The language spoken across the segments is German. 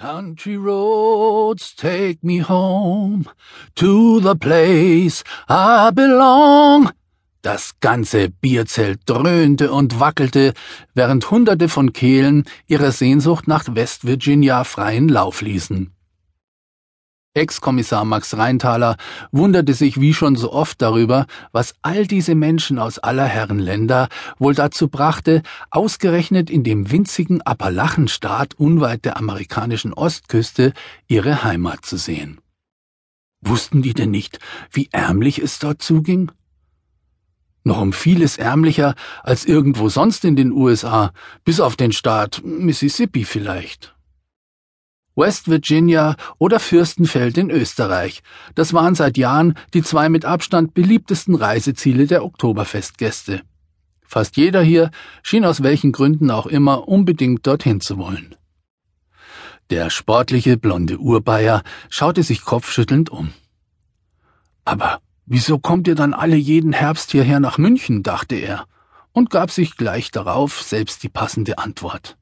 Country roads take me home to the place I belong. Das ganze Bierzelt dröhnte und wackelte, während Hunderte von Kehlen ihrer Sehnsucht nach West Virginia freien Lauf ließen. Ex-Kommissar Max Rheintaler wunderte sich wie schon so oft darüber, was all diese Menschen aus aller Herren Länder wohl dazu brachte, ausgerechnet in dem winzigen Appalachenstaat unweit der amerikanischen Ostküste ihre Heimat zu sehen. Wussten die denn nicht, wie ärmlich es dort zuging? noch um vieles ärmlicher als irgendwo sonst in den USA, bis auf den Staat Mississippi vielleicht. West Virginia oder Fürstenfeld in Österreich, das waren seit Jahren die zwei mit Abstand beliebtesten Reiseziele der Oktoberfestgäste. Fast jeder hier schien aus welchen Gründen auch immer unbedingt dorthin zu wollen. Der sportliche blonde Urbayer schaute sich kopfschüttelnd um. Aber Wieso kommt ihr dann alle jeden Herbst hierher nach München? dachte er und gab sich gleich darauf selbst die passende Antwort.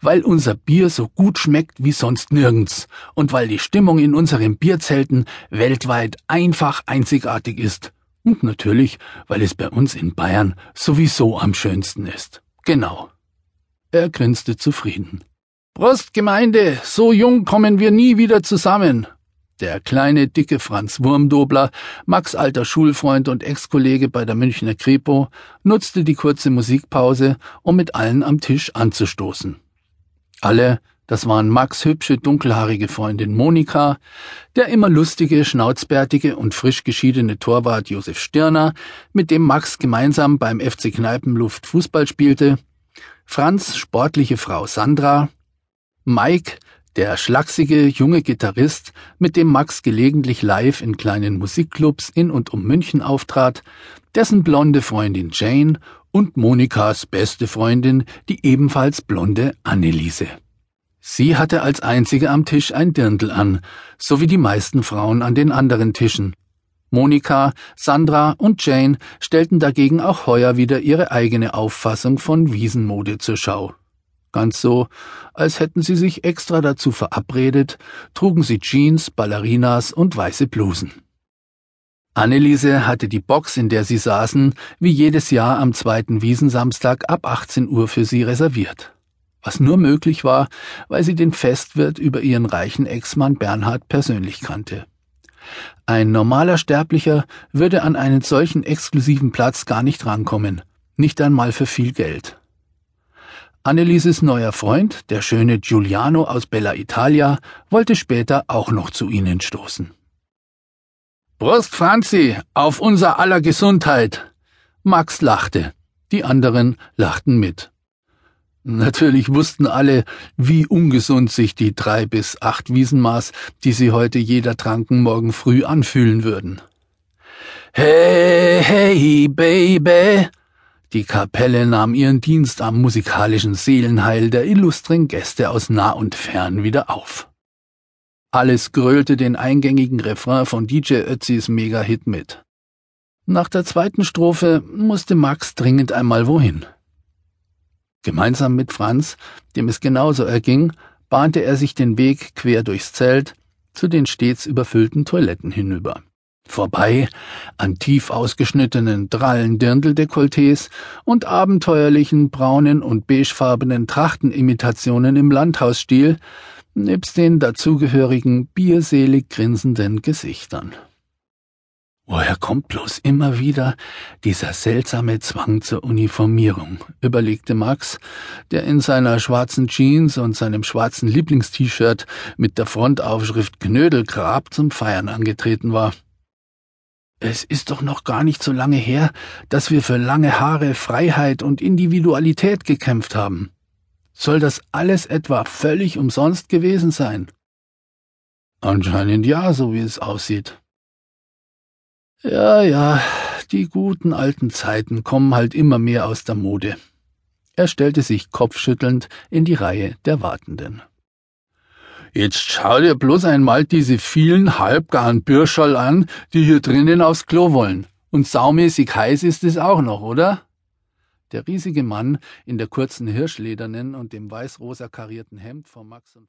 Weil unser Bier so gut schmeckt wie sonst nirgends und weil die Stimmung in unseren Bierzelten weltweit einfach einzigartig ist. Und natürlich, weil es bei uns in Bayern sowieso am schönsten ist. Genau. Er grinste zufrieden. Prost, Gemeinde, so jung kommen wir nie wieder zusammen. Der kleine, dicke Franz Wurmdobler, Max alter Schulfreund und Ex-Kollege bei der Münchner Kripo, nutzte die kurze Musikpause, um mit allen am Tisch anzustoßen. Alle, das waren Max hübsche, dunkelhaarige Freundin Monika, der immer lustige, schnauzbärtige und frisch geschiedene Torwart Josef Stirner, mit dem Max gemeinsam beim FC Kneipenluft Fußball spielte, Franz sportliche Frau Sandra, Mike, der schlachsige junge Gitarrist, mit dem Max gelegentlich live in kleinen Musikclubs in und um München auftrat, dessen blonde Freundin Jane und Monikas beste Freundin, die ebenfalls blonde Anneliese. Sie hatte als einzige am Tisch ein Dirndl an, so wie die meisten Frauen an den anderen Tischen. Monika, Sandra und Jane stellten dagegen auch heuer wieder ihre eigene Auffassung von Wiesenmode zur Schau. Ganz so, als hätten sie sich extra dazu verabredet, trugen sie Jeans, Ballerinas und weiße Blusen. Anneliese hatte die Box, in der sie saßen, wie jedes Jahr am zweiten Wiesensamstag ab 18 Uhr für sie reserviert. Was nur möglich war, weil sie den Festwirt über ihren reichen Ex-Mann Bernhard persönlich kannte. Ein normaler Sterblicher würde an einen solchen exklusiven Platz gar nicht rankommen, nicht einmal für viel Geld. Annelieses neuer Freund, der schöne Giuliano aus Bella Italia, wollte später auch noch zu ihnen stoßen. Prost, Franzi, auf unser aller Gesundheit! Max lachte, die anderen lachten mit. Natürlich wussten alle, wie ungesund sich die drei bis acht Wiesenmaß, die sie heute jeder tranken, morgen früh anfühlen würden. Hey, hey, Baby, die Kapelle nahm ihren Dienst am musikalischen Seelenheil der illustren Gäste aus nah und fern wieder auf. Alles grölte den eingängigen Refrain von DJ Ötzis Mega-Hit mit. Nach der zweiten Strophe musste Max dringend einmal wohin. Gemeinsam mit Franz, dem es genauso erging, bahnte er sich den Weg quer durchs Zelt zu den stets überfüllten Toiletten hinüber. Vorbei an tief ausgeschnittenen drallen Dirndldekolletés und abenteuerlichen braunen und beigefarbenen Trachtenimitationen im Landhausstil, nebst den dazugehörigen bierselig grinsenden Gesichtern. Woher kommt bloß immer wieder dieser seltsame Zwang zur Uniformierung, überlegte Max, der in seiner schwarzen Jeans und seinem schwarzen Lieblingst-T-Shirt mit der Frontaufschrift Knödelgrab zum Feiern angetreten war. Es ist doch noch gar nicht so lange her, dass wir für lange Haare, Freiheit und Individualität gekämpft haben. Soll das alles etwa völlig umsonst gewesen sein? Anscheinend ja, so wie es aussieht. Ja, ja, die guten alten Zeiten kommen halt immer mehr aus der Mode. Er stellte sich kopfschüttelnd in die Reihe der Wartenden. Jetzt schau dir bloß einmal diese vielen halbgaren Bürscherl an, die hier drinnen aufs Klo wollen. Und saumäßig heiß ist es auch noch, oder? Der riesige Mann in der kurzen Hirschledernen und dem weiß-rosa karierten Hemd von Max und